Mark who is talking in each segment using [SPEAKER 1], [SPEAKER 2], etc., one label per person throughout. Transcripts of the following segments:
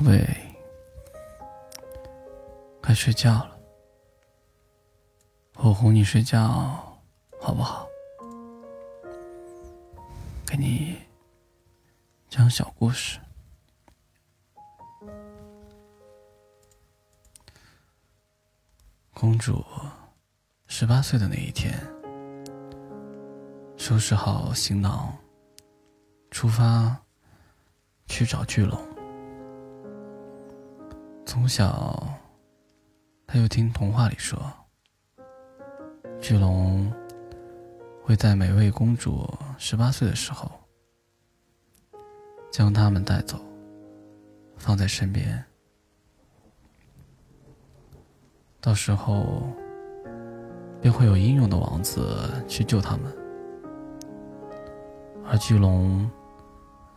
[SPEAKER 1] 宝贝，该睡觉了，我哄你睡觉，好不好？给你讲小故事。公主十八岁的那一天，收拾好行囊，出发去找巨龙。从小，他又听童话里说，巨龙会在每位公主十八岁的时候，将他们带走，放在身边，到时候便会有英勇的王子去救他们，而巨龙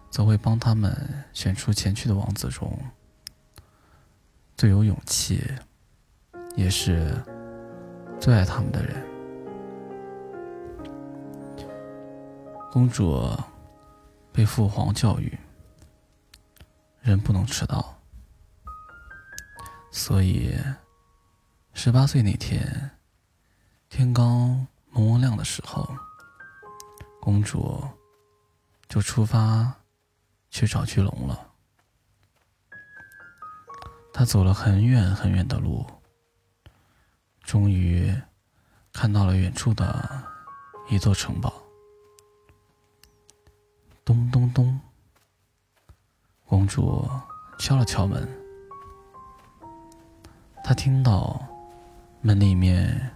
[SPEAKER 1] 则会帮他们选出前去的王子中。最有勇气，也是最爱他们的人。公主被父皇教育，人不能迟到，所以十八岁那天，天刚蒙蒙亮的时候，公主就出发去找巨龙了。他走了很远很远的路，终于看到了远处的一座城堡。咚咚咚，公主敲了敲门。她听到门里面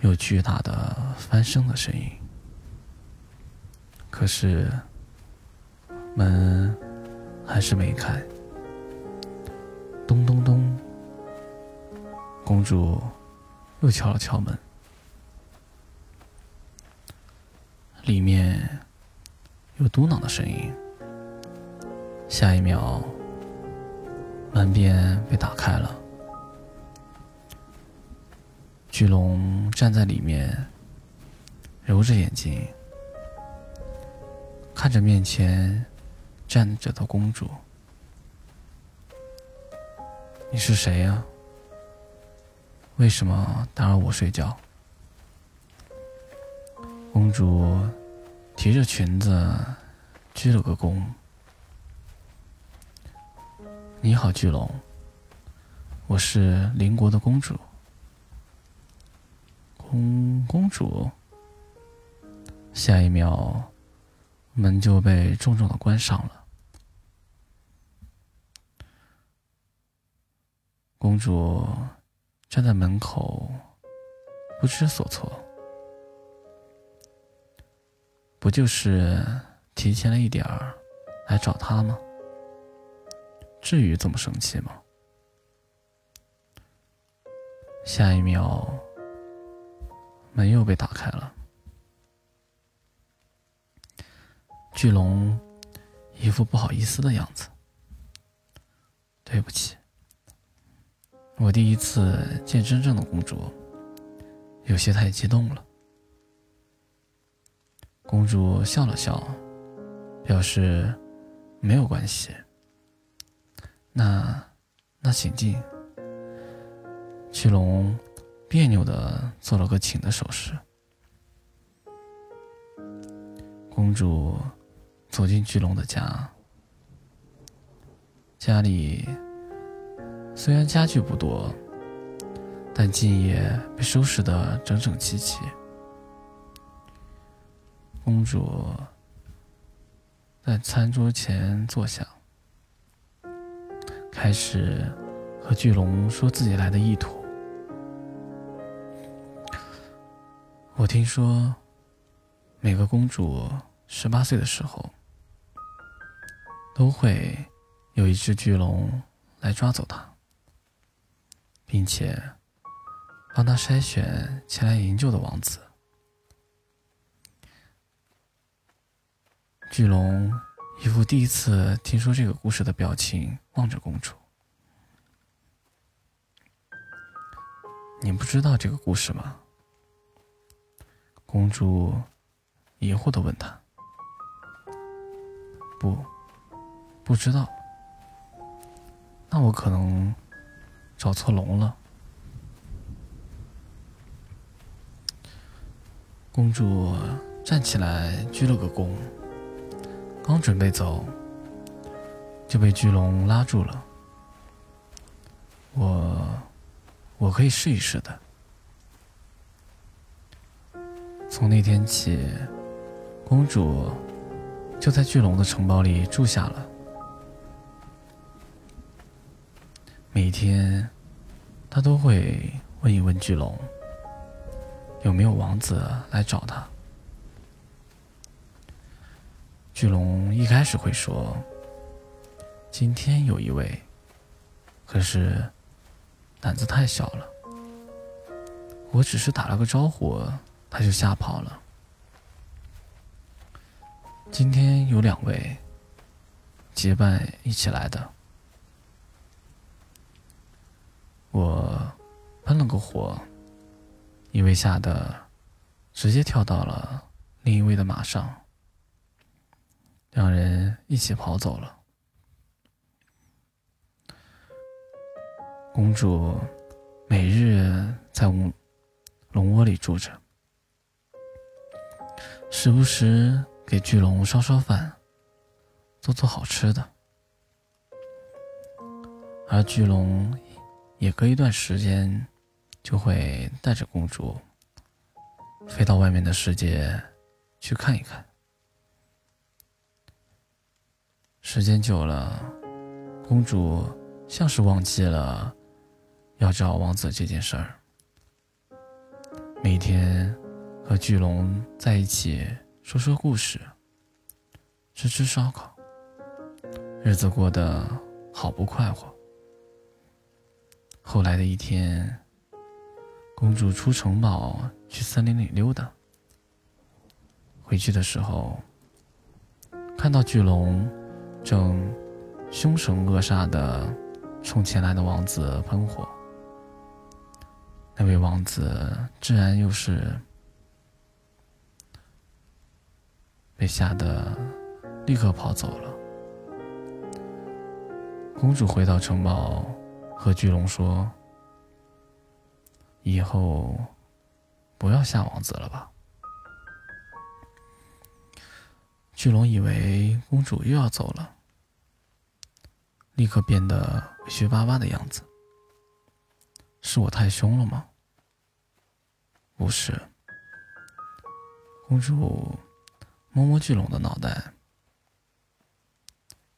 [SPEAKER 1] 有巨大的翻身的声音，可是门还是没开。咚咚咚！公主又敲了敲门，里面有嘟囔的声音。下一秒，门便被打开了。巨龙站在里面，揉着眼睛，看着面前站着的公主。你是谁呀？为什么打扰我睡觉？公主提着裙子鞠了个躬。你好，巨龙，我是邻国的公主。公公主。下一秒，门就被重重的关上了。公主站在门口，不知所措。不就是提前了一点儿来找他吗？至于这么生气吗？下一秒，门又被打开了。巨龙一副不好意思的样子。对不起。我第一次见真正的公主，有些太激动了。公主笑了笑，表示没有关系。那，那请进。巨龙别扭的做了个请的手势。公主走进巨龙的家，家里。虽然家具不多，但今夜被收拾得整整齐齐。公主在餐桌前坐下，开始和巨龙说自己来的意图。我听说，每个公主十八岁的时候，都会有一只巨龙来抓走她。并且帮他筛选前来营救的王子。巨龙一副第一次听说这个故事的表情，望着公主。你不知道这个故事吗？公主疑惑的问他。“不，不知道。”那我可能找错龙了。公主站起来鞠了个躬，刚准备走，就被巨龙拉住了。我，我可以试一试的。从那天起，公主就在巨龙的城堡里住下了。每天，他都会问一问巨龙。有没有王子来找他？巨龙一开始会说：“今天有一位。”可是胆子太小了，我只是打了个招呼，他就吓跑了。今天有两位结伴一起来的，我喷了个火。因为吓得直接跳到了另一位的马上，两人一起跑走了。公主每日在龙窝里住着，时不时给巨龙烧烧饭，做做好吃的，而巨龙也隔一段时间。就会带着公主飞到外面的世界去看一看。时间久了，公主像是忘记了要找王子这件事儿，每天和巨龙在一起说说故事，吃吃烧烤，日子过得好不快活。后来的一天。公主出城堡去森林里溜达，回去的时候，看到巨龙正凶神恶煞的冲前来的王子喷火。那位王子自然又是被吓得立刻跑走了。公主回到城堡，和巨龙说。以后不要吓王子了吧？巨龙以为公主又要走了，立刻变得委屈巴巴的样子。是我太凶了吗？不是。公主摸摸巨龙的脑袋，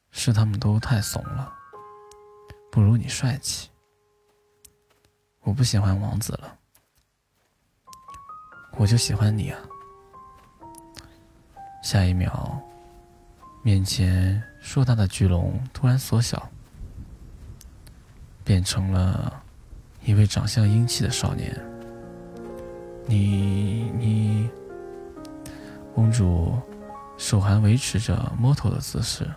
[SPEAKER 1] 是他们都太怂了，不如你帅气。我不喜欢王子了，我就喜欢你啊！下一秒，面前硕大的巨龙突然缩小，变成了一位长相英气的少年。你你，公主手还维持着摸头的姿势。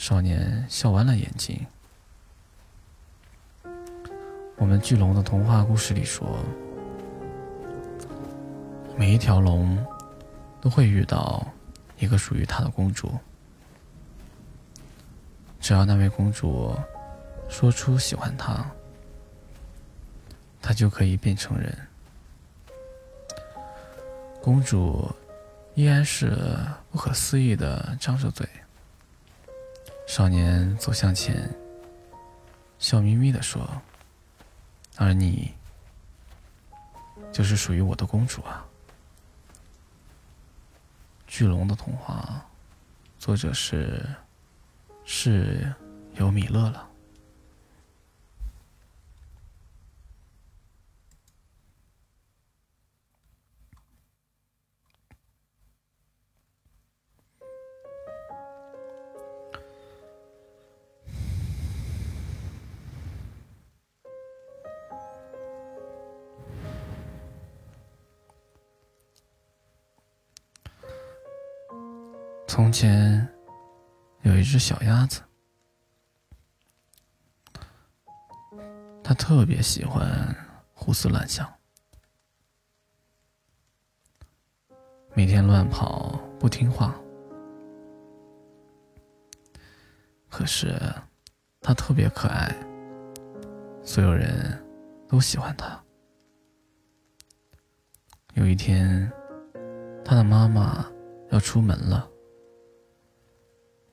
[SPEAKER 1] 少年笑弯了眼睛。我们巨龙的童话故事里说，每一条龙都会遇到一个属于它的公主，只要那位公主说出喜欢他，他就可以变成人。公主依然是不可思议的张着嘴。少年走向前，笑眯眯的说。而你，就是属于我的公主啊！巨龙的童话，作者是是尤米勒了。从前有一只小鸭子，它特别喜欢胡思乱想，每天乱跑不听话。可是它特别可爱，所有人都喜欢它。有一天，它的妈妈要出门了。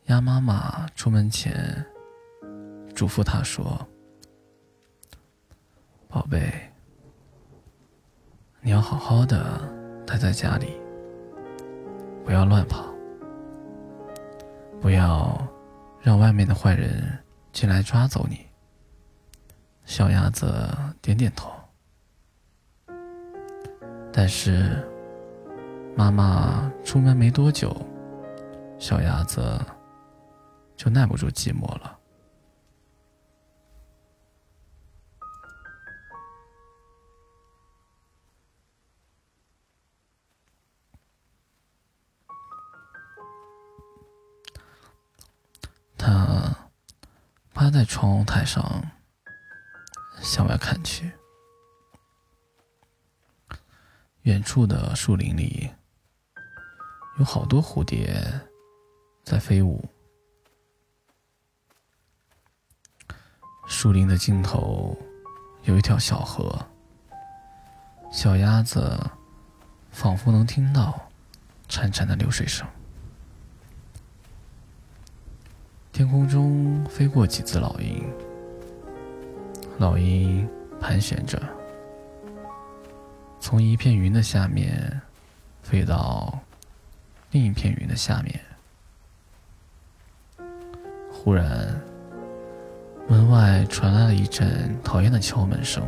[SPEAKER 1] 鸭妈妈出门前嘱咐它说：“宝贝，你要好好的待在家里，不要乱跑，不要让外面的坏人进来抓走你。”小鸭子点点头。但是，妈妈出门没多久，小鸭子就耐不住寂寞了。他趴在窗台上，向外看去。远处的树林里，有好多蝴蝶在飞舞。树林的尽头有一条小河，小鸭子仿佛能听到潺潺的流水声。天空中飞过几只老鹰，老鹰盘旋着。从一片云的下面飞到另一片云的下面，忽然门外传来了一阵讨厌的敲门声，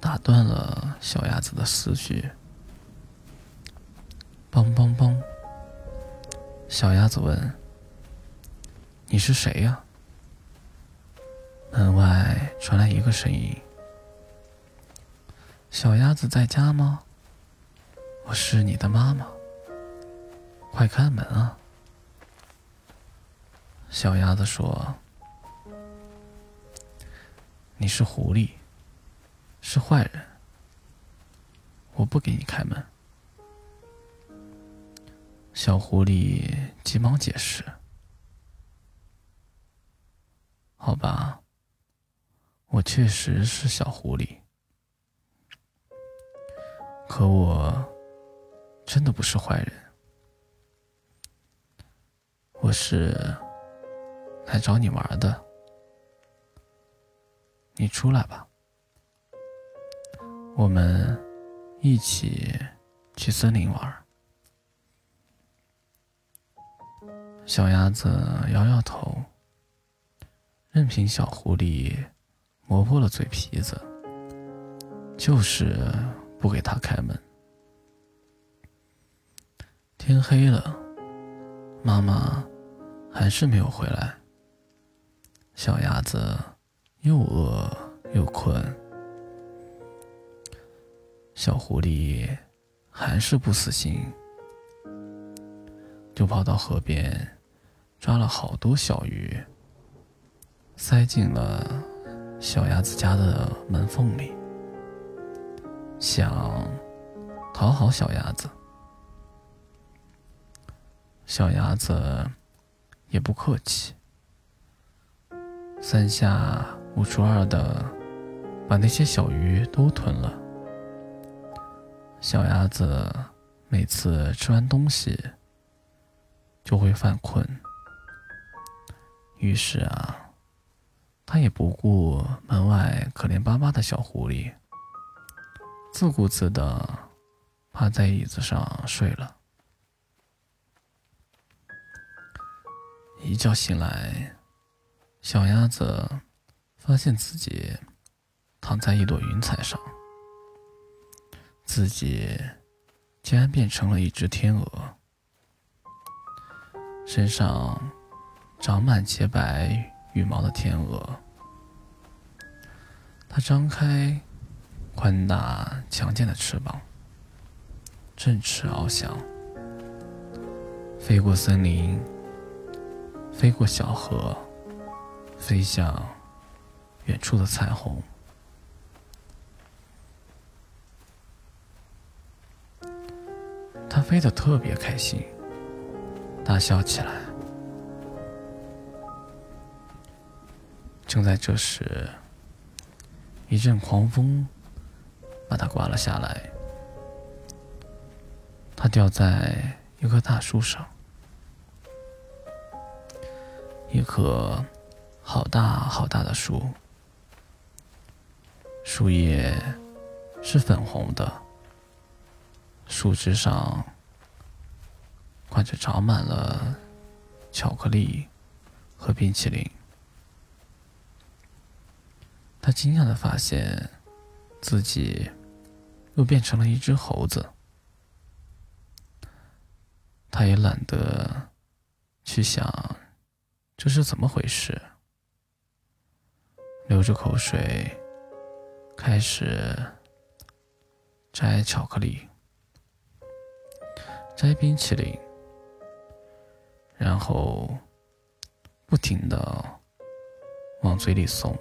[SPEAKER 1] 打断了小鸭子的思绪。梆梆梆！小鸭子问：“你是谁呀？”门外传来一个声音。小鸭子在家吗？我是你的妈妈，快开门啊！小鸭子说：“你是狐狸，是坏人，我不给你开门。”小狐狸急忙解释：“好吧，我确实是小狐狸。”可我真的不是坏人，我是来找你玩的。你出来吧，我们一起去森林玩。小鸭子摇摇头，任凭小狐狸磨破了嘴皮子，就是。不给他开门。天黑了，妈妈还是没有回来。小鸭子又饿又困，小狐狸还是不死心，就跑到河边抓了好多小鱼，塞进了小鸭子家的门缝里。想讨好小鸭子，小鸭子也不客气，三下五除二的把那些小鱼都吞了。小鸭子每次吃完东西就会犯困，于是啊，他也不顾门外可怜巴巴的小狐狸。自顾自的趴在椅子上睡了。一觉醒来，小鸭子发现自己躺在一朵云彩上，自己竟然变成了一只天鹅，身上长满洁白羽毛的天鹅。它张开。宽大强健的翅膀，振翅翱翔，飞过森林，飞过小河，飞向远处的彩虹。它飞得特别开心，大笑起来。正在这时，一阵狂风把它刮了下来，它掉在一棵大树上，一棵好大好大的树，树叶是粉红的，树枝上挂着长满了巧克力和冰淇淋。他惊讶的发现，自己又变成了一只猴子。他也懒得去想这是怎么回事，流着口水开始摘巧克力、摘冰淇淋，然后不停的往嘴里送。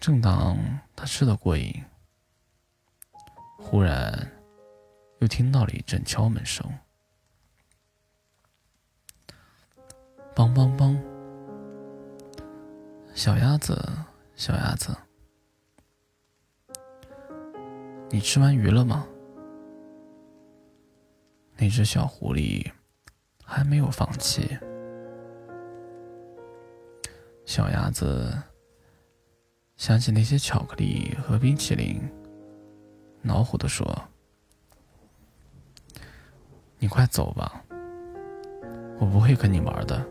[SPEAKER 1] 正当他吃得过瘾，忽然又听到了一阵敲门声，梆梆梆！小鸭子，小鸭子，你吃完鱼了吗？那只小狐狸还没有放弃，小鸭子。想起那些巧克力和冰淇淋，恼火的说：“你快走吧，我不会跟你玩的。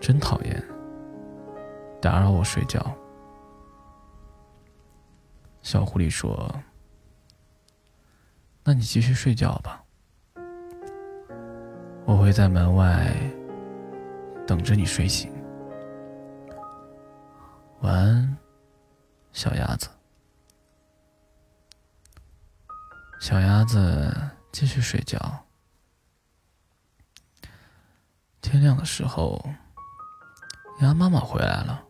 [SPEAKER 1] 真讨厌，打扰我睡觉。”小狐狸说：“那你继续睡觉吧，我会在门外等着你睡醒。”晚安，小鸭子。小鸭子继续睡觉。天亮的时候，鸭妈妈回来了。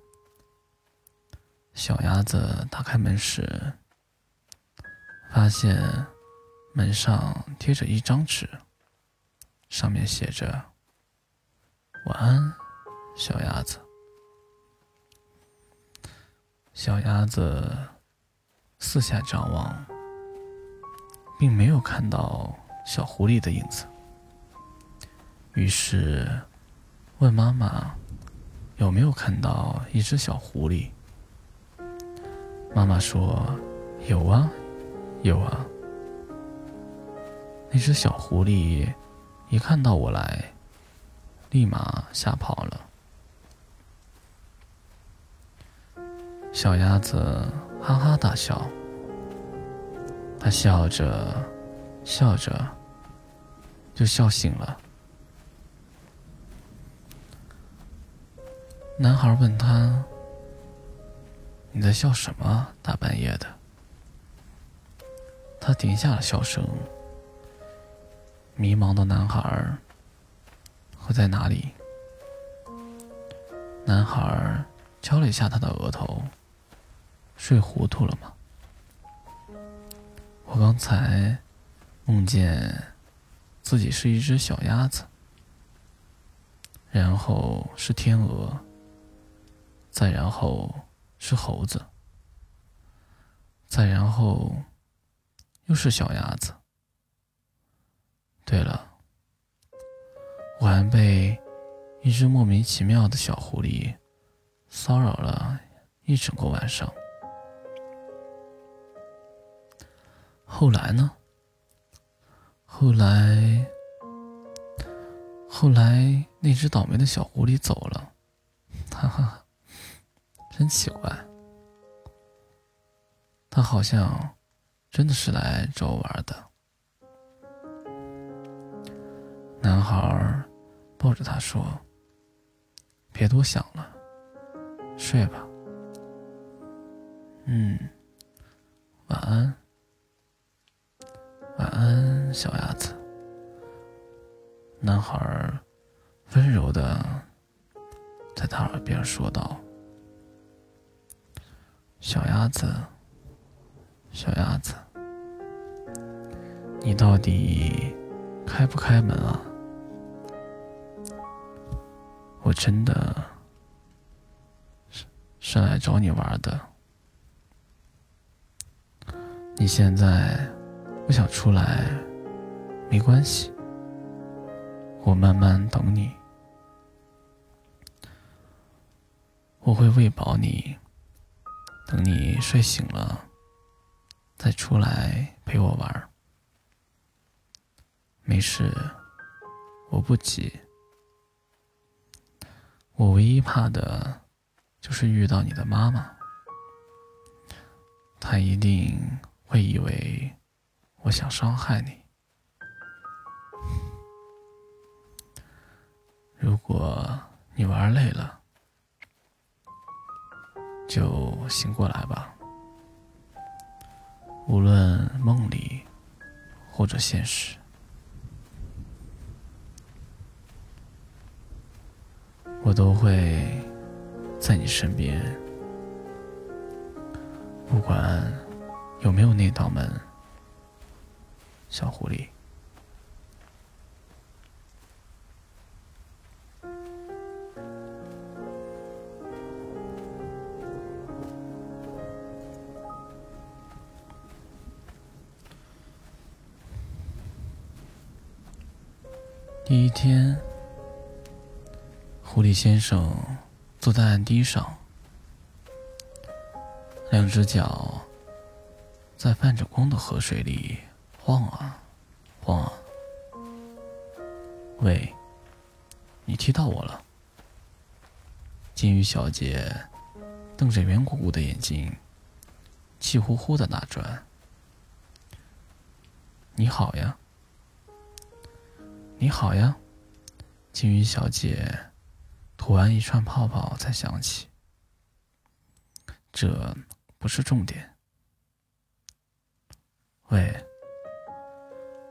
[SPEAKER 1] 小鸭子打开门时，发现门上贴着一张纸，上面写着：“晚安，小鸭子。”小鸭子四下张望，并没有看到小狐狸的影子。于是问妈妈：“有没有看到一只小狐狸？”妈妈说：“有啊，有啊。”那只小狐狸一看到我来，立马吓跑了。小鸭子哈哈大笑，它笑着笑着就笑醒了。男孩问他：“你在笑什么？大半夜的？”他停下了笑声。迷茫的男孩会在哪里？男孩敲了一下他的额头。睡糊涂了吗？我刚才梦见自己是一只小鸭子，然后是天鹅，再然后是猴子，再然后又是小鸭子。对了，我还被一只莫名其妙的小狐狸骚扰了一整个晚上。后来呢？后来，后来那只倒霉的小狐狸走了，哈哈，真奇怪。他好像真的是来找我玩的。男孩抱着他说：“别多想了，睡吧。”嗯，晚安。晚安，小鸭子。男孩温柔的在他耳边说道：“小鸭子，小鸭子，你到底开不开门啊？我真的是来找你玩的。你现在不想出来，没关系，我慢慢等你。我会喂饱你，等你睡醒了，再出来陪我玩。没事，我不急。我唯一怕的，就是遇到你的妈妈，她一定会以为我想伤害你。如果你玩累了，就醒过来吧。无论梦里或者现实。我都会在你身边，不管有没有那道门，小狐狸。第一天。狐狸先生坐在岸堤上，两只脚在泛着光的河水里晃啊晃啊。喂，你踢到我了！金鱼小姐瞪着圆鼓鼓的眼睛，气呼呼的打转。你好呀，你好呀，金鱼小姐。吐完一串泡泡，才想起，这不是重点。喂，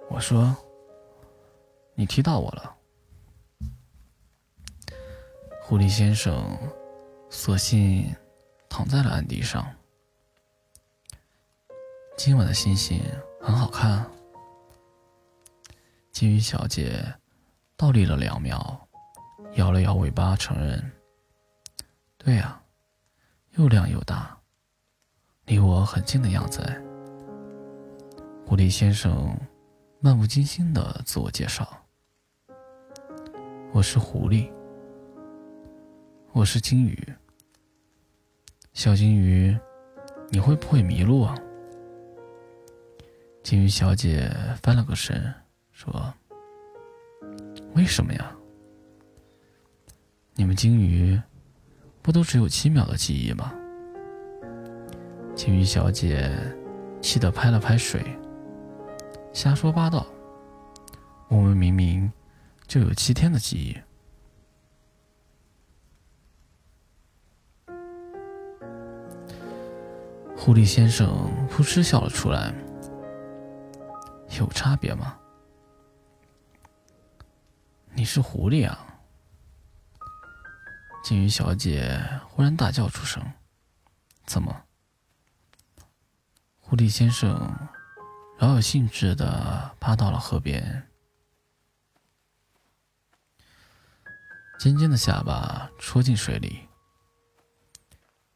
[SPEAKER 1] 我说，你踢到我了。狐狸先生索性躺在了岸地上。今晚的星星很好看。金鱼小姐倒立了两秒。摇了摇尾巴，承认：“对呀，又亮又大，离我很近的样子。”狐狸先生漫不经心的自我介绍：“我是狐狸，我是金鱼，小金鱼，你会不会迷路啊？”金鱼小姐翻了个身，说：“为什么呀？”你们鲸鱼，不都只有七秒的记忆吗？鲸鱼小姐气得拍了拍水，瞎说八道！我们明明就有七天的记忆。狐狸先生扑哧笑了出来，有差别吗？你是狐狸啊！金鱼小姐忽然大叫出声：“怎么？”狐狸先生饶有兴致的趴到了河边，尖尖的下巴戳进水里。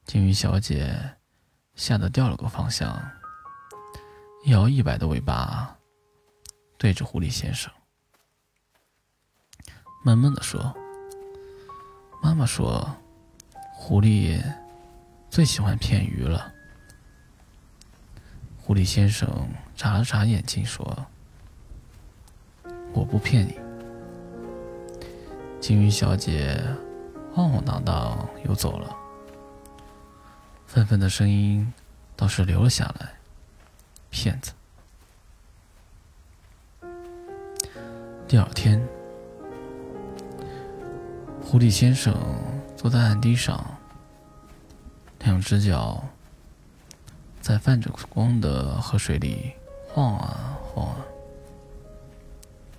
[SPEAKER 1] 金鱼小姐吓得掉了个方向，摇一摆的尾巴对着狐狸先生，闷闷的说。妈妈说：“狐狸最喜欢骗鱼了。”狐狸先生眨了眨眼睛说：“我不骗你。”金鱼小姐晃晃荡荡又走了，愤愤的声音倒是留了下来：“骗子！”第二天。狐狸先生坐在岸堤上，两只脚在泛着光的河水里晃啊晃啊。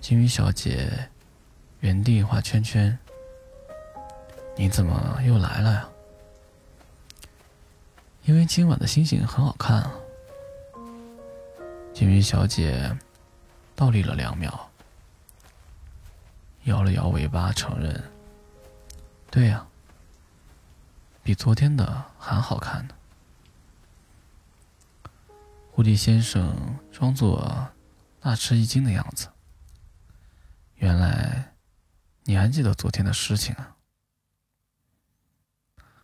[SPEAKER 1] 金鱼小姐原地画圈圈。你怎么又来了呀？因为今晚的星星很好看啊。金鱼小姐倒立了两秒，摇了摇尾巴，承认。对呀，比昨天的还好看呢。狐狸先生装作大吃一惊的样子。原来，你还记得昨天的事情啊？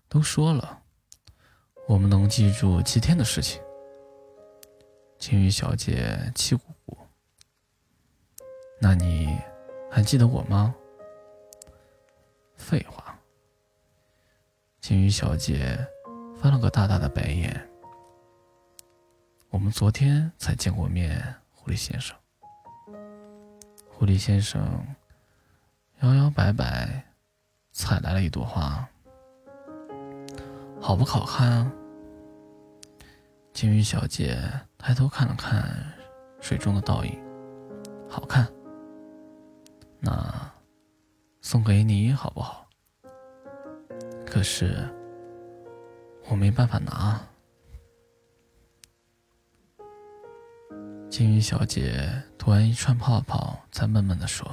[SPEAKER 1] 都说了，我们能记住七天的事情。金鱼小姐气鼓鼓。那你还记得我吗？废话。金鱼小姐翻了个大大的白眼。我们昨天才见过面，狐狸先生。狐狸先生摇摇摆摆，采来了一朵花，好不好看啊？金鱼小姐抬头看了看水中的倒影，好看。那送给你好不好？可是我没办法拿。金鱼小姐吐完一串泡泡，才闷闷的说：“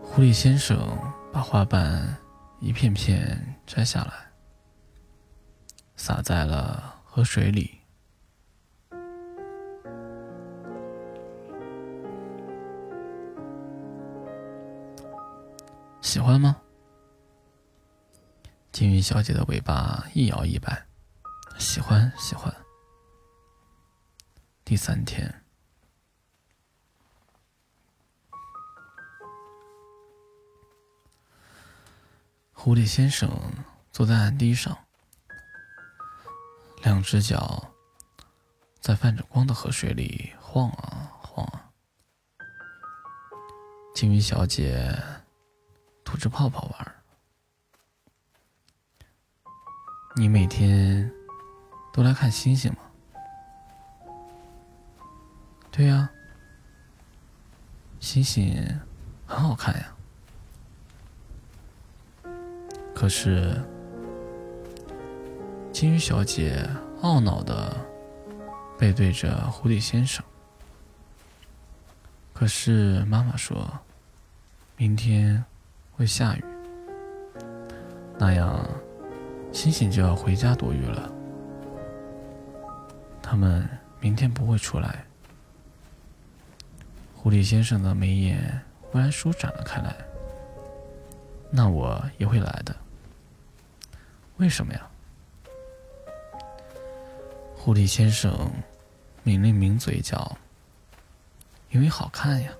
[SPEAKER 1] 狐狸先生把花瓣一片片摘下来，洒在了河水里。喜欢吗？”金鱼小姐的尾巴一摇一摆，喜欢喜欢。第三天，狐狸先生坐在岸堤上，两只脚在泛着光的河水里晃啊晃啊。金鱼小姐吐着泡泡玩。你每天都来看星星吗？对呀，星星很好看呀。可是，金鱼小姐懊恼的背对着狐狸先生。可是妈妈说，明天会下雨，那样。星星就要回家躲雨了，他们明天不会出来。狐狸先生的眉眼忽然舒展了开来。那我也会来的。为什么呀？狐狸先生抿了抿嘴角，因为好看呀。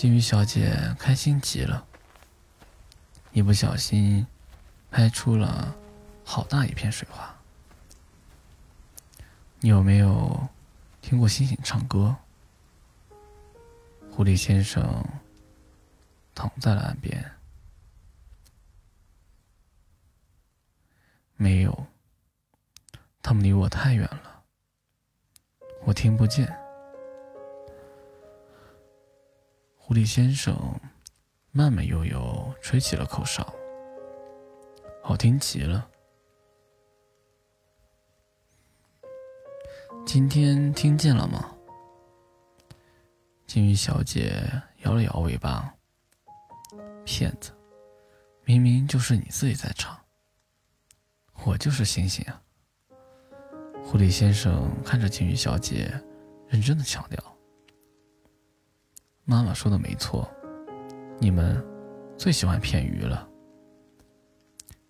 [SPEAKER 1] 金鱼小姐开心极了，一不小心。拍出了好大一片水花。你有没有听过星星唱歌？狐狸先生躺在了岸边。没有，他们离我太远了，我听不见。狐狸先生慢慢悠悠吹起了口哨。好听极了。今天听见了吗？金鱼小姐摇了摇尾巴。骗子，明明就是你自己在唱。我就是星星啊。狐狸先生看着金鱼小姐，认真的强调：“妈妈说的没错，你们最喜欢骗鱼了。”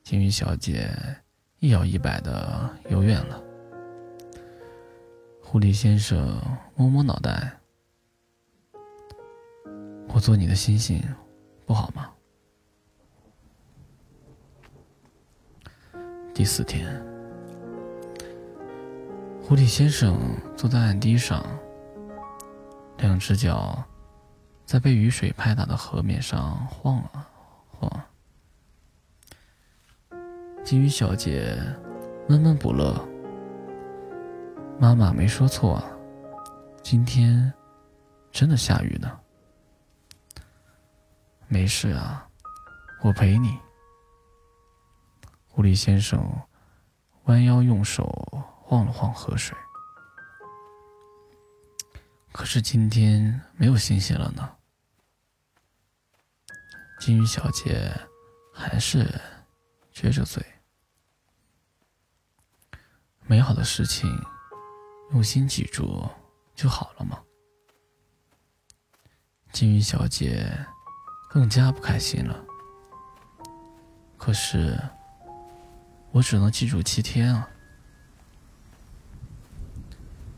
[SPEAKER 1] 金鱼小姐一摇一摆的游远了。狐狸先生摸摸脑袋：“我做你的星星，不好吗？”第四天，狐狸先生坐在岸堤上，两只脚在被雨水拍打的河面上晃啊晃。金鱼小姐闷闷不乐。妈妈没说错，今天真的下雨呢。没事啊，我陪你。狐狸先生弯腰用手晃了晃河水。可是今天没有星星了呢。金鱼小姐还是撅着嘴。美好的事情，用心记住就好了嘛。金鱼小姐更加不开心了。可是，我只能记住七天啊。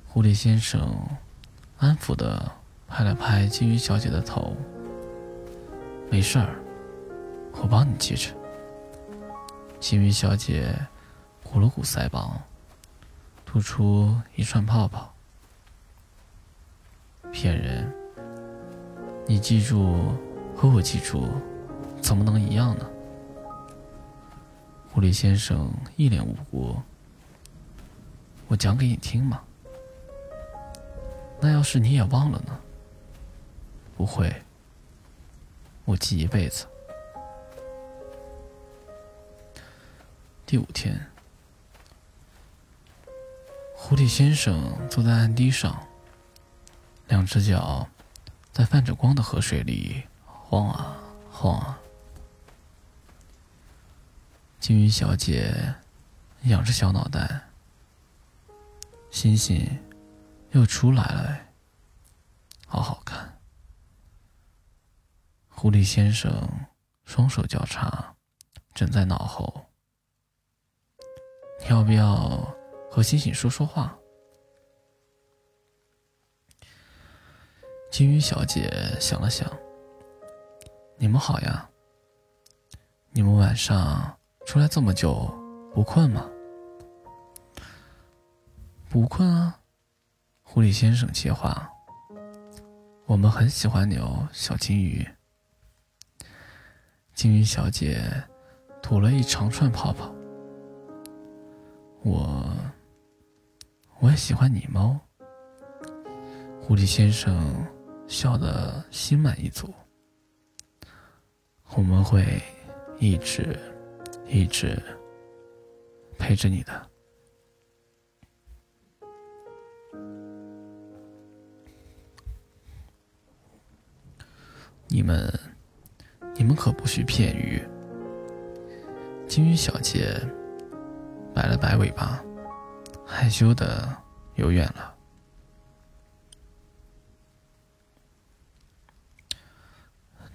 [SPEAKER 1] 狐狸先生安抚的拍了拍金鱼小姐的头：“没事儿，我帮你记着。”金鱼小姐鼓了鼓腮帮，吐出一串泡泡。骗人！你记住和我记住，怎么能一样呢？狐狸先生一脸无辜：“我讲给你听嘛。”那要是你也忘了呢？不会，我记一辈子。第五天，狐狸先生坐在岸堤上，两只脚在泛着光的河水里晃啊晃啊。金鱼小姐仰着小脑袋，星星。又出来了，好好看。狐狸先生双手交叉，枕在脑后。你要不要和星星说说话？金鱼小姐想了想：“你们好呀。你们晚上出来这么久，不困吗？不困啊。”狐狸先生接话：“我们很喜欢你哦，小金鱼。”金鱼小姐吐了一长串泡泡。我，我也喜欢你猫。狐狸先生笑得心满意足。我们会一直，一直陪着你的。你们，你们可不许骗鱼！金鱼小姐摆了摆尾巴，害羞的游远了。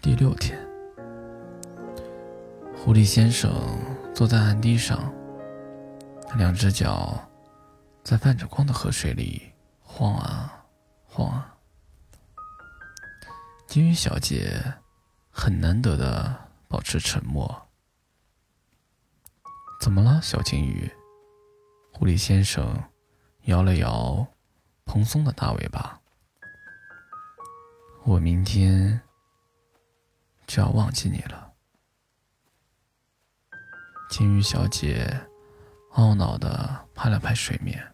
[SPEAKER 1] 第六天，狐狸先生坐在岸堤上，两只脚在泛着光的河水里晃啊晃啊。金鱼小姐很难得的保持沉默。怎么了，小金鱼？狐狸先生摇了摇蓬松的大尾巴。我明天就要忘记你了。金鱼小姐懊恼的拍了拍水面。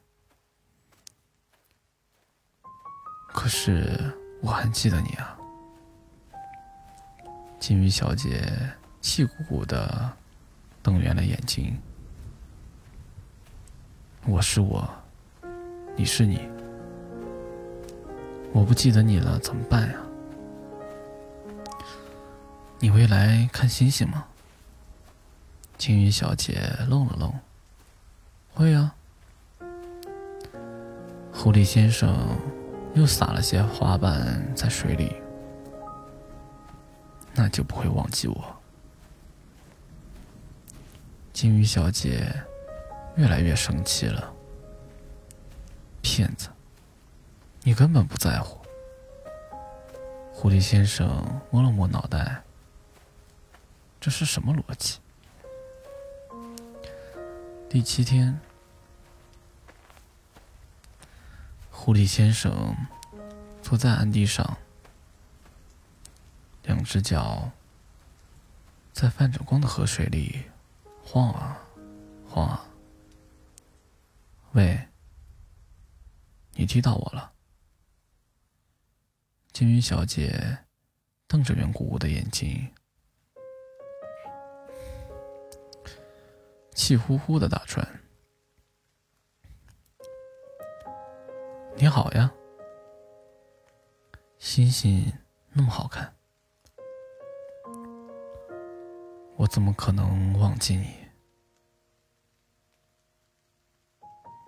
[SPEAKER 1] 可是我还记得你啊。金鱼小姐气鼓鼓的瞪圆了眼睛。我是我，你是你，我不记得你了，怎么办呀？你会来看星星吗？金鱼小姐愣了愣。会啊。狐狸先生又撒了些花瓣在水里。那就不会忘记我。金鱼小姐越来越生气了。骗子，你根本不在乎。狐狸先生摸了摸脑袋，这是什么逻辑？第七天，狐狸先生坐在岸地上。两只脚在泛着光的河水里晃啊晃啊。喂，你踢到我了。金鱼小姐瞪着圆鼓鼓的眼睛，气呼呼的打转。你好呀，星那么好看，我怎么可能忘记你？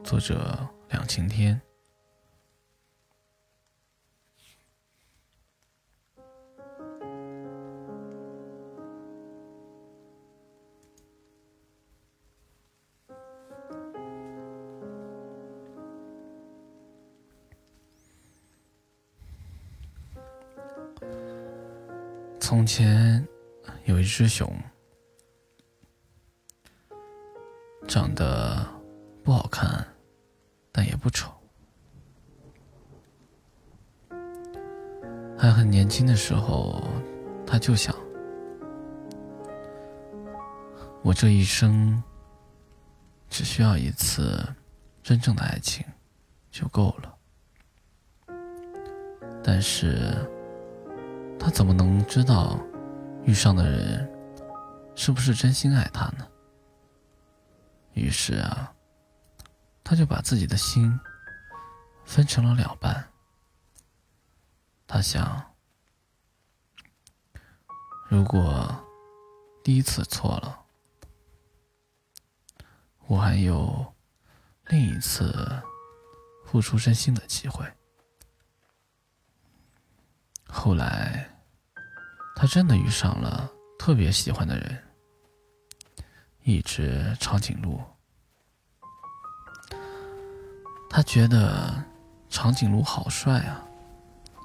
[SPEAKER 1] 作者：两晴天。从前有一只熊，长得不好看，但也不丑。还很年轻的时候，他就想：我这一生只需要一次真正的爱情就够了。但是。他怎么能知道遇上的人是不是真心爱他呢？于是啊，他就把自己的心分成了两半。他想，如果第一次错了，我还有另一次付出真心的机会。后来，他真的遇上了特别喜欢的人，一只长颈鹿。他觉得长颈鹿好帅啊，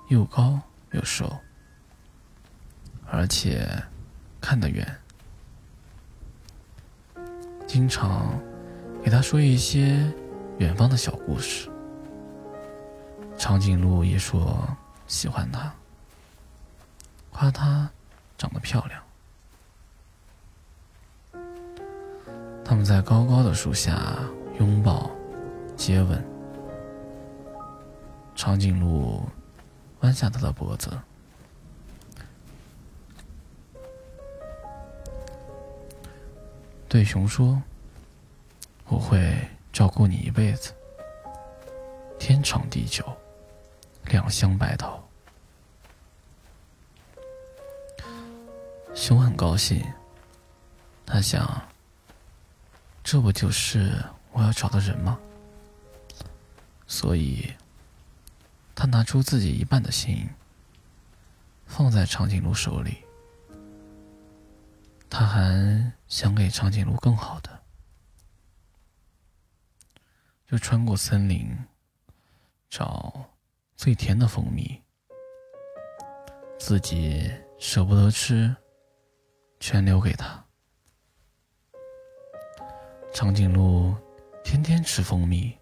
[SPEAKER 1] 又高又瘦，而且看得远，经常给他说一些远方的小故事。长颈鹿也说喜欢他。夸他长得漂亮。他们在高高的树下拥抱、接吻。长颈鹿弯下它的脖子，对熊说：“我会照顾你一辈子，天长地久，两相白头。”熊很高兴，他想：“这不就是我要找的人吗？”所以，他拿出自己一半的心，放在长颈鹿手里。他还想给长颈鹿更好的，就穿过森林，找最甜的蜂蜜，自己舍不得吃。全留给他。长颈鹿天天吃蜂蜜，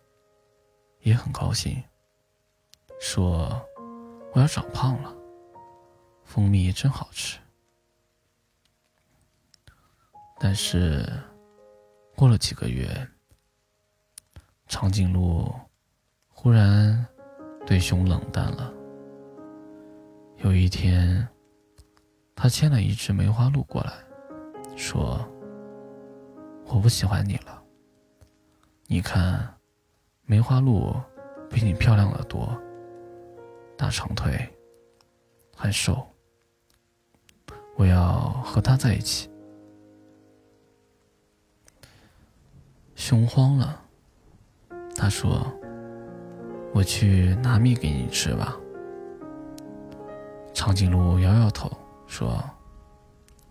[SPEAKER 1] 也很高兴，说：“我要长胖了，蜂蜜真好吃。”但是过了几个月，长颈鹿忽然对熊冷淡了。有一天。他牵了一只梅花鹿过来，说：“我不喜欢你了。你看，梅花鹿比你漂亮的多，大长腿，很瘦。我要和它在一起。”熊慌了，他说：“我去拿蜜给你吃吧。”长颈鹿摇摇头。说：“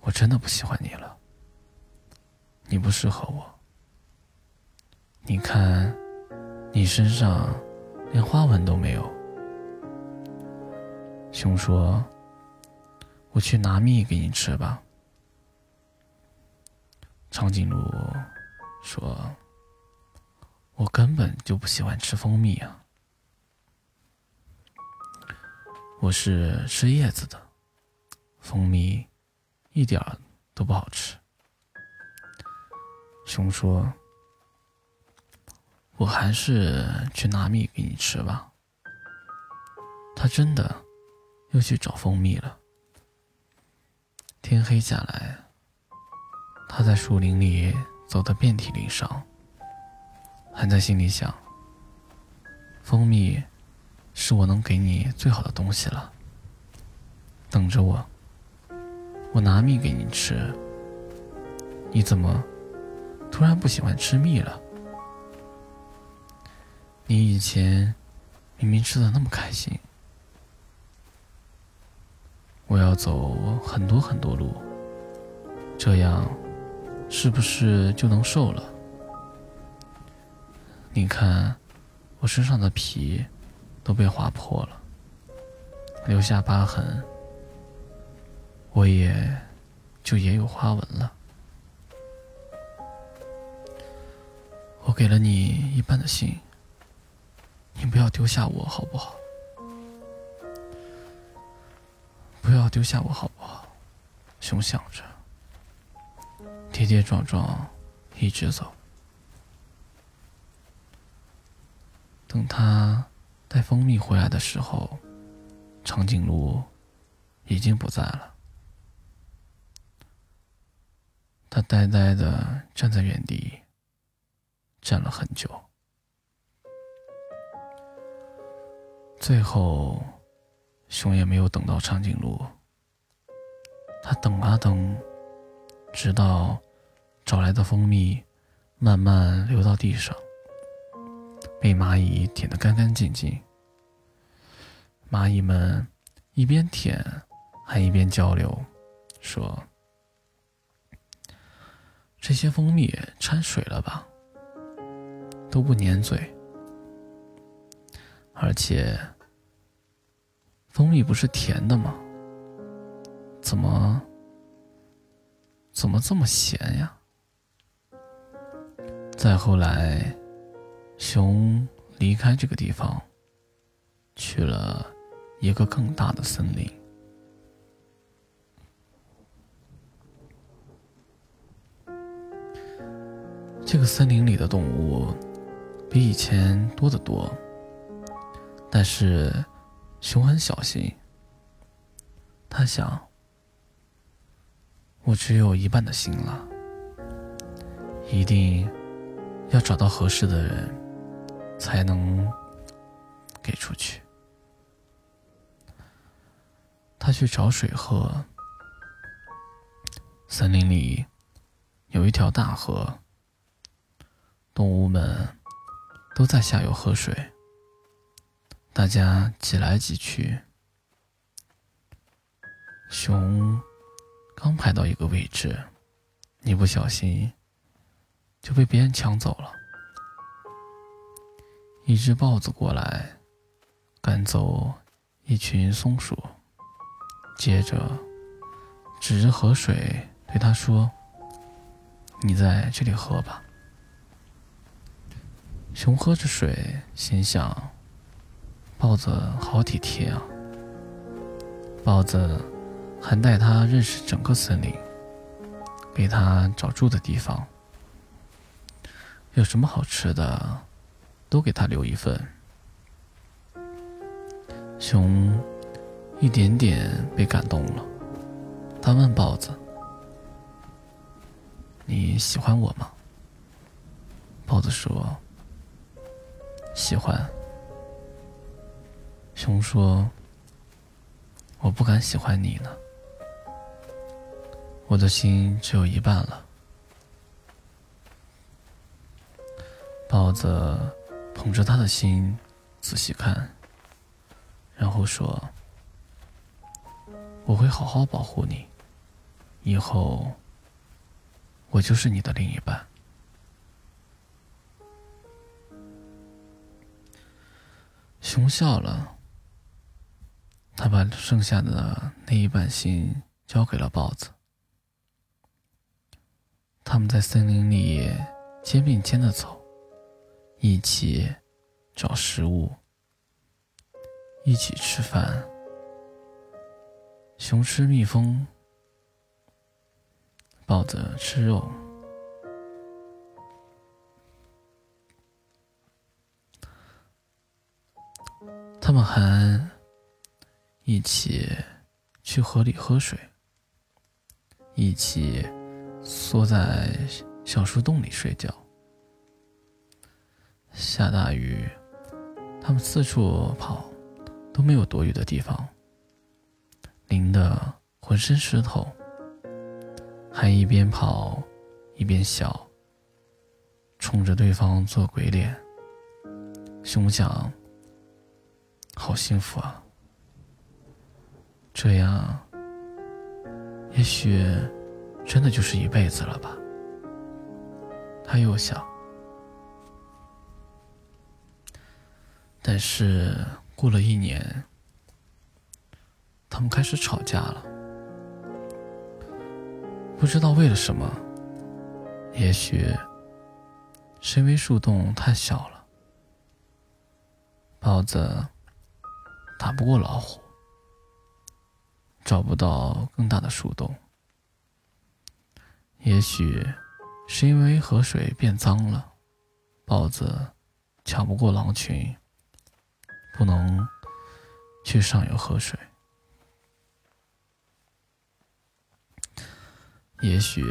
[SPEAKER 1] 我真的不喜欢你了，你不适合我。你看，你身上连花纹都没有。”熊说：“我去拿蜜给你吃吧。”长颈鹿说：“我根本就不喜欢吃蜂蜜啊，我是吃叶子的。”蜂蜜一点儿都不好吃。熊说：“我还是去拿蜜给你吃吧。”他真的又去找蜂蜜了。天黑下来，他在树林里走得遍体鳞伤，还在心里想：“蜂蜜是我能给你最好的东西了。”等着我，我拿蜜给你吃。你怎么突然不喜欢吃蜜了？你以前明明吃的那么开心。我要走很多很多路，这样是不是就能瘦了？你看，我身上的皮都被划破了，留下疤痕，我也就也有花纹了。我给了你一半的心，你不要丢下我好不好？不要丢下我好不好？熊想着，跌跌撞撞，一直走。等他带蜂蜜回来的时候，长颈鹿已经不在了。他呆呆的站在原地，站了很久，最后。熊也没有等到长颈鹿，他等啊等，直到找来的蜂蜜慢慢流到地上，被蚂蚁舔得干干净净。蚂蚁们一边舔，还一边交流，说：“这些蜂蜜掺水了吧？都不粘嘴，而且……”蜂蜜不是甜的吗？怎么怎么这么咸呀？再后来，熊离开这个地方，去了一个更大的森林。这个森林里的动物比以前多得多，但是。熊很小心，他想：“我只有一半的心了，一定要找到合适的人，才能给出去。”他去找水喝。森林里有一条大河，动物们都在下游喝水。大家挤来挤去，熊刚排到一个位置，一不小心就被别人抢走了。一只豹子过来赶走一群松鼠，接着指着河水对他说：“你在这里喝吧。”熊喝着水，心想。豹子好体贴啊！豹子还带他认识整个森林，给他找住的地方，有什么好吃的，都给他留一份。熊一点点被感动了，他问豹子：“你喜欢我吗？”豹子说：“喜欢。”熊说：“我不敢喜欢你呢，我的心只有一半了。”豹子捧着他的心仔细看，然后说：“我会好好保护你，以后我就是你的另一半。”熊笑了。他把剩下的那一半心交给了豹子。他们在森林里肩并肩的走，一起找食物，一起吃饭。熊吃蜜蜂，豹子吃肉。他们还。一起去河里喝水，一起缩在小树洞里睡觉。下大雨，他们四处跑，都没有躲雨的地方。淋得浑身湿透，还一边跑一边笑，冲着对方做鬼脸。熊想：好幸福啊！这样，也许真的就是一辈子了吧。他又想，但是过了一年，他们开始吵架了，不知道为了什么，也许是因为树洞太小了，包子打不过老虎，找不到更大的树洞，也许。是因为河水变脏了，豹子抢不过狼群，不能去上游喝水。也许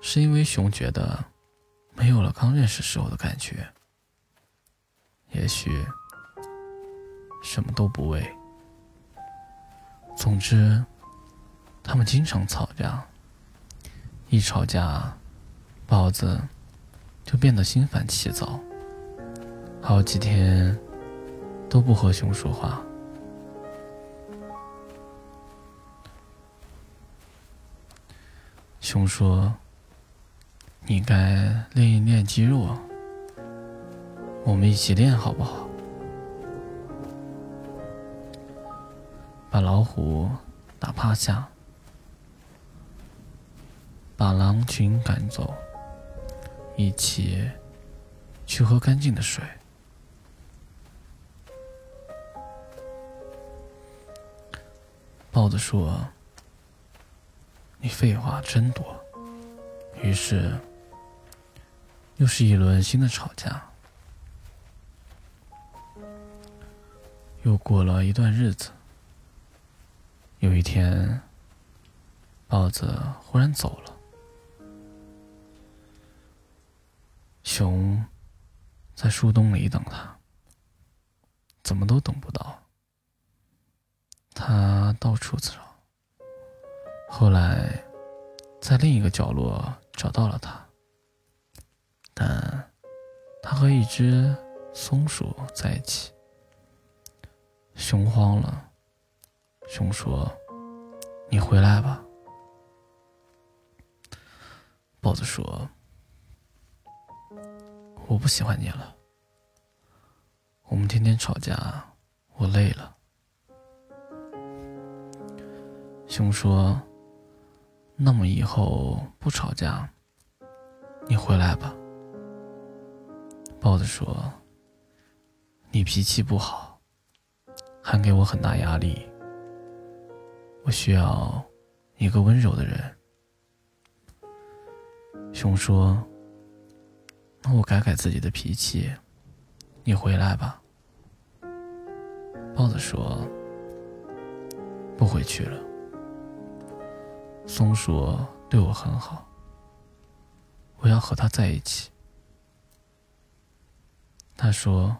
[SPEAKER 1] 是因为熊觉得没有了刚认识时候的感觉。也许什么都不为。总之，他们经常吵架，一吵架。豹子就变得心烦气躁，好几天都不和熊说话。熊说：“你该练一练肌肉，我们一起练好不好？”把老虎打趴下，把狼群赶走。一起去喝干净的水。豹子说：“你废话真多。”于是又是一轮新的吵架。又过了一段日子，有一天，豹子忽然走了。熊在树洞里等他，怎么都等不到。他到处找，后来在另一个角落找到了他，但他和一只松鼠在一起。熊慌了，熊说：“你回来吧。”豹子说。我不喜欢你了，我们天天吵架，我累了。熊说：“那么以后不吵架，你回来吧。”豹子说：“你脾气不好，还给我很大压力，我需要一个温柔的人。”熊说。那我改改自己的脾气，你回来吧。豹子说：“不回去了。”松鼠对我很好，我要和他在一起。他说：“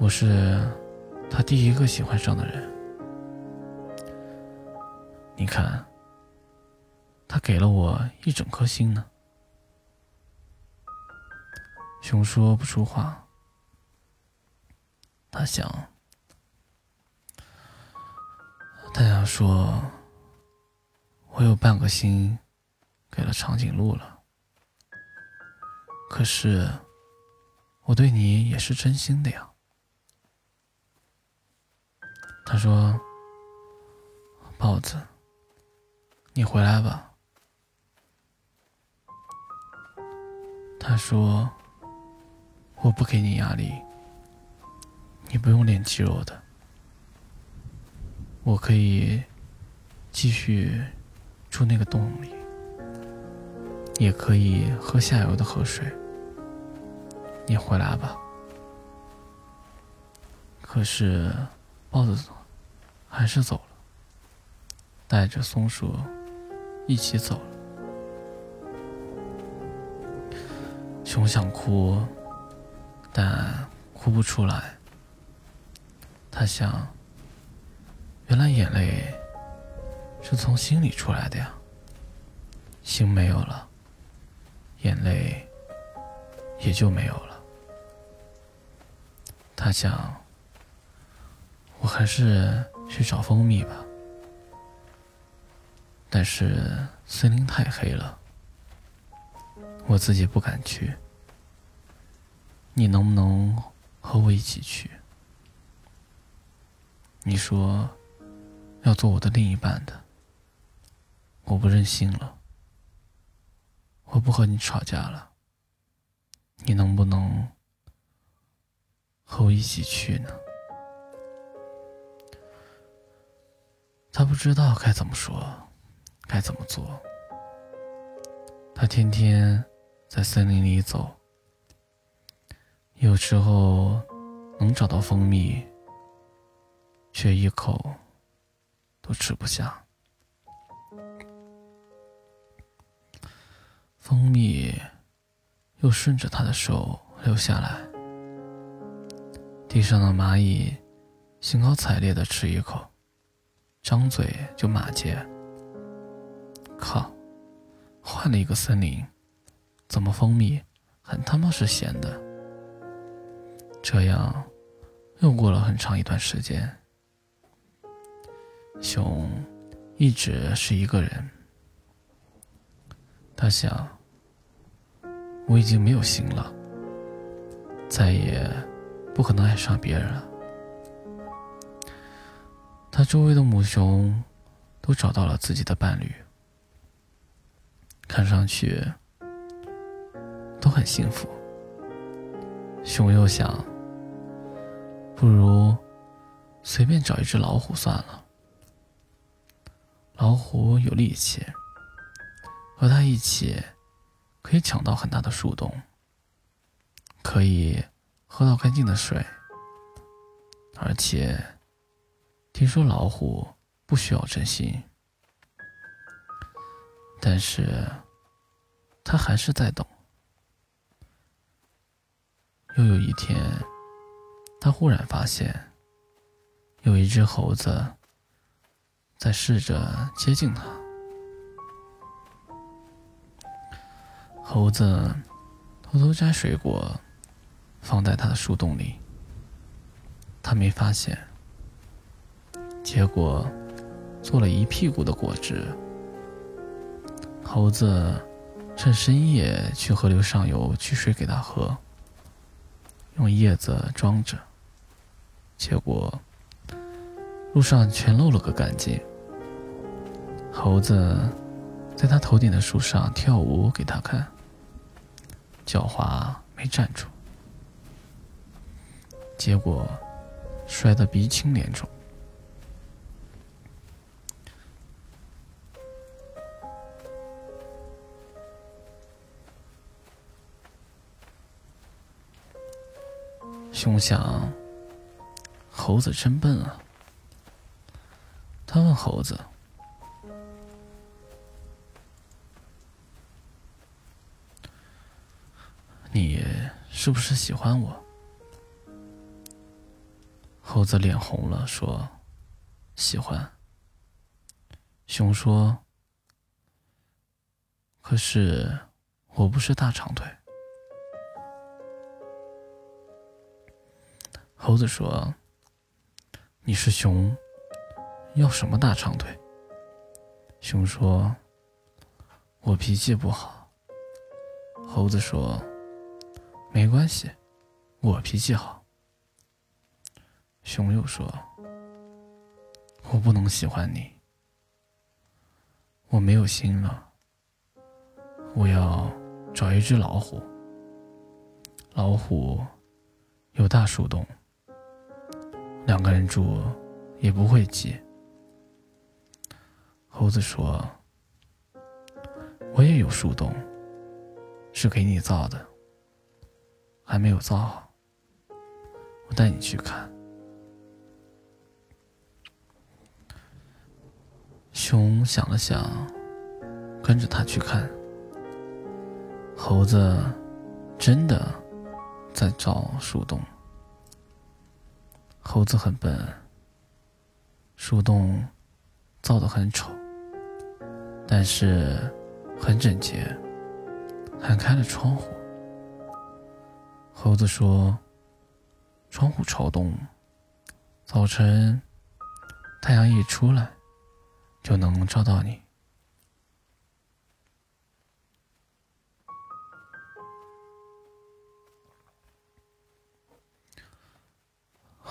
[SPEAKER 1] 我是他第一个喜欢上的人。”你看，他给了我一整颗心呢。熊说不出话，他想，他想说，我有半个心给了长颈鹿了，可是我对你也是真心的呀。他说：“豹子，你回来吧。”他说。我不给你压力，你不用练肌肉的，我可以继续住那个洞里，也可以喝下游的河水。你回来吧。可是豹子还是走了，带着松鼠一起走了。熊想哭。但哭不出来。他想，原来眼泪是从心里出来的呀。心没有了，眼泪也就没有了。他想，我还是去找蜂蜜吧。但是森林太黑了，我自己不敢去。你能不能和我一起去？你说要做我的另一半的，我不任性了。我不和你吵架了，你能不能和我一起去呢？他不知道该怎么说，该怎么做。他天天在森林里走，有时候能找到蜂蜜，却一口都吃不下。蜂蜜又顺着他的手流下来，地上的蚂蚁兴高采烈的吃一口，张嘴就骂街。靠，换了一个森林，怎么蜂蜜很他妈是咸的？这样又过了很长一段时间，熊一直是一个人。他想，我已经没有心了，再也不可能爱上别人了。他周围的母熊都找到了自己的伴侣，看上去都很幸福。熊又想，不如随便找一只老虎算了，老虎有力气。和他一起，可以抢到很大的树洞，可以喝到干净的水，而且听说老虎不需要真心。但是，他还是在等。又有一天，他忽然发现，有一只猴子在试着接近他。猴子偷偷摘水果，放在他的树洞里。他没发现，结果做了一屁股的果汁。猴子趁深夜去河流上游取水给他喝，用叶子装着，结果路上全漏了个干净。猴子在他头顶的树上跳舞给他看。狡猾没站住，结果摔得鼻青脸肿。熊想，猴子真笨啊。他问猴子。你是不是喜欢我？猴子脸红了，说：“喜欢。”熊说：“可是我不是大长腿。”猴子说：“你是熊，要什么大长腿？”熊说：“我脾气不好。”猴子说。没关系，我脾气好。熊又说：“我不能喜欢你，我没有心了。我要找一只老虎，老虎有大树洞，两个人住也不会挤。”猴子说：“我也有树洞，是给你造的。”还没有造好，我带你去看。熊想了想，跟着他去看。猴子真的在造树洞。猴子很笨，树洞造得很丑，但是很整洁，还开了窗户。猴子说：“窗户朝东，早晨太阳一出来，就能照到你。”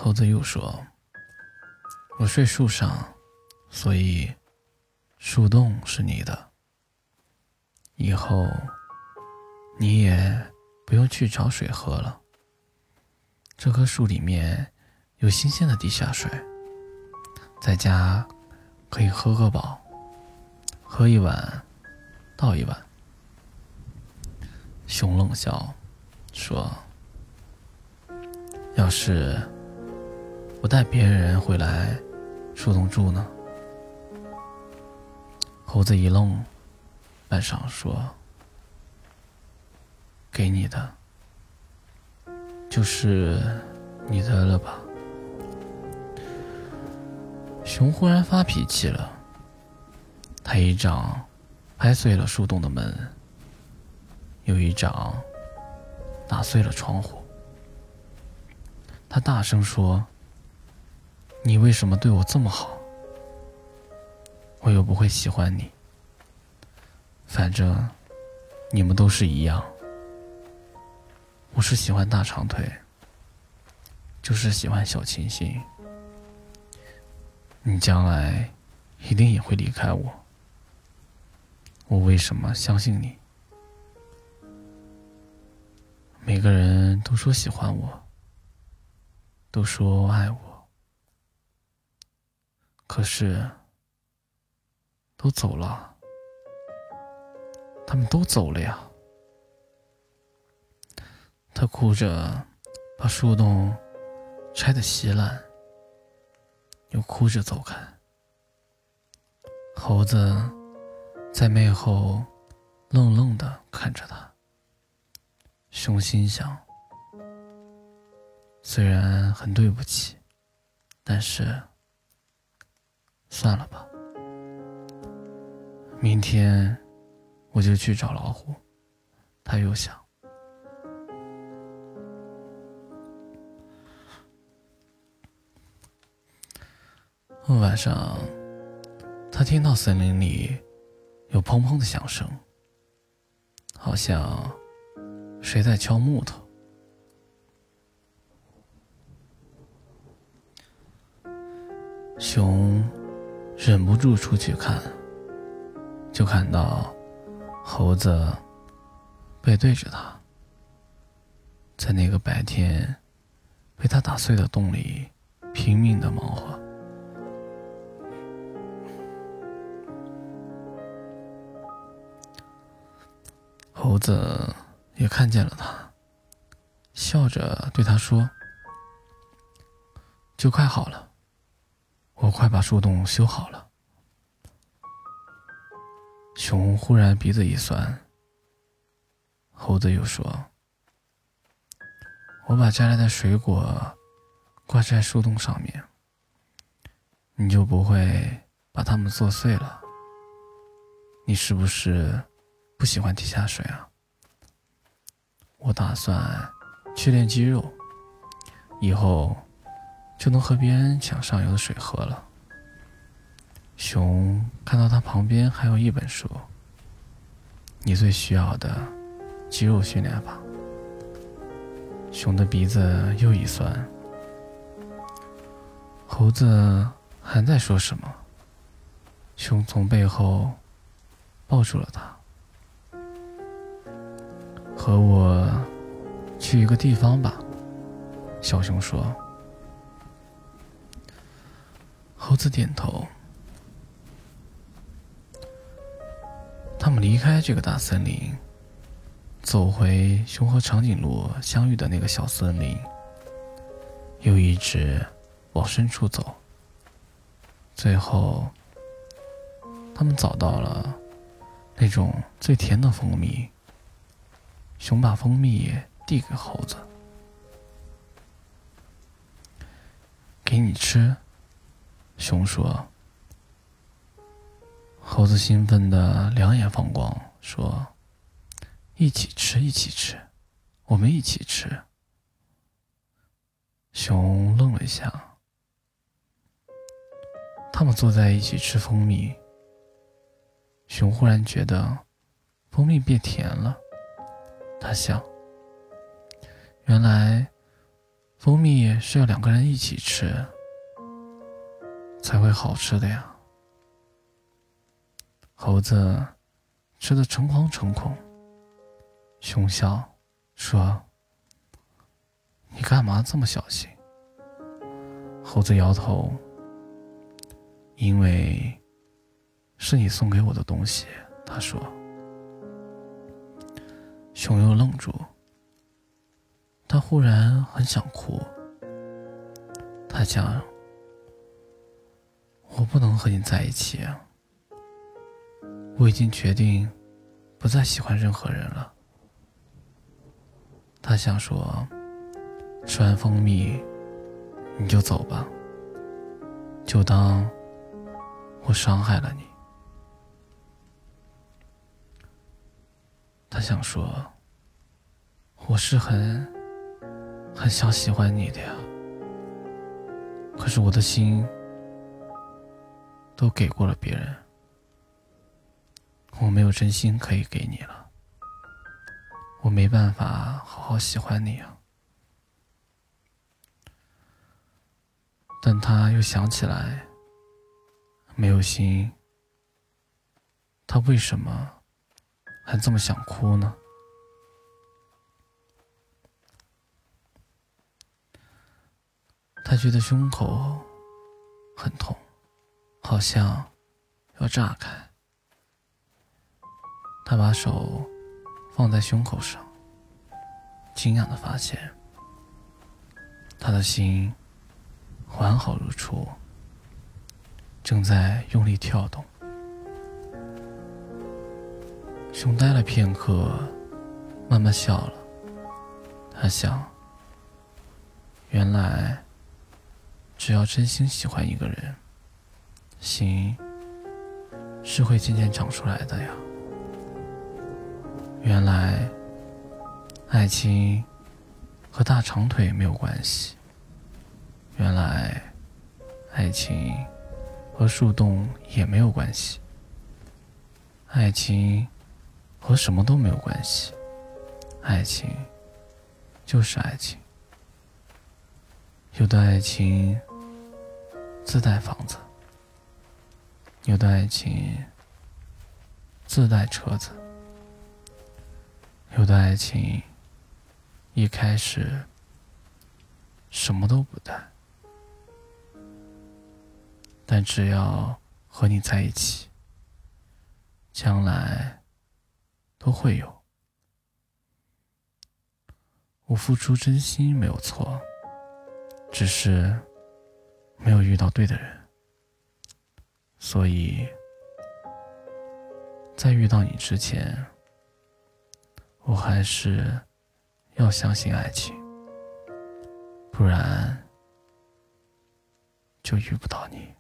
[SPEAKER 1] 猴子又说：“我睡树上，所以树洞是你的。以后你也不用去找水喝了。这棵树里面有新鲜的地下水，在家可以喝个饱，喝一碗倒一碗。”熊冷笑说：“要是……”我带别人回来树洞住呢。猴子一愣，半晌说：“给你的，就是你的了吧？”熊忽然发脾气了，他一掌拍碎了树洞的门，又一掌打碎了窗户。他大声说。你为什么对我这么好？我又不会喜欢你。反正你们都是一样。我是喜欢大长腿，就是喜欢小清新。你将来一定也会离开我。我为什么相信你？每个人都说喜欢我，都说爱我。可是，都走了，他们都走了呀。他哭着把树洞拆得稀烂，又哭着走开。猴子在背后愣愣的看着他。熊心想：虽然很对不起，但是。算了吧，明天我就去找老虎。他又想，晚上他听到森林里有砰砰的响声，好像谁在敲木头。熊。忍不住出去看，就看到猴子背对着他，在那个白天被他打碎的洞里拼命的忙活。猴子也看见了他，笑着对他说：“就快好了。”我快把树洞修好了。熊忽然鼻子一酸。猴子又说：“我把摘来的水果挂在树洞上面，你就不会把它们做碎了。你是不是不喜欢地下水啊？我打算去练肌肉，以后。”就能和别人抢上游的水喝了。熊看到他旁边还有一本书，你最需要的肌肉训练法。熊的鼻子又一酸。猴子还在说什么？熊从背后抱住了他，和我去一个地方吧。小熊说。猴子点头。他们离开这个大森林，走回熊和长颈鹿相遇的那个小森林，又一直往深处走。最后，他们找到了那种最甜的蜂蜜。熊把蜂蜜递给猴子：“给你吃。”熊说。猴子兴奋的两眼放光，说：“一起吃，一起吃，我们一起吃。”熊愣了一下。他们坐在一起吃蜂蜜。熊忽然觉得蜂蜜变甜了。他想：“原来蜂蜜是要两个人一起吃才会好吃的呀。”猴子吃的诚惶诚恐。熊笑说：“你干嘛这么小心？”猴子摇头：“因为是你送给我的东西。”他说。熊又愣住，他忽然很想哭。他想：“我不能和你在一起。”我已经决定，不再喜欢任何人了。他想说：“吃完蜂蜜，你就走吧，就当我伤害了你。”他想说：“我是很很想喜欢你的呀，可是我的心都给过了别人。”我没有真心可以给你了，我没办法好好喜欢你啊。但他又想起来，没有心，他为什么还这么想哭呢？他觉得胸口很痛，好像要炸开。他把手放在胸口上，惊讶的发现，他的心完好如初，正在用力跳动。熊呆了片刻，慢慢笑了。他想，原来只要真心喜欢一个人，心是会渐渐长出来的呀。原来，爱情和大长腿没有关系。原来，爱情和树洞也没有关系。爱情和什么都没有关系。爱情就是爱情。有的爱情自带房子，有的爱情自带车子。有的爱情一开始什么都不带，但只要和你在一起，将来都会有。我付出真心没有错，只是没有遇到对的人，所以在遇到你之前。我还是要相信爱情，不然就遇不到你。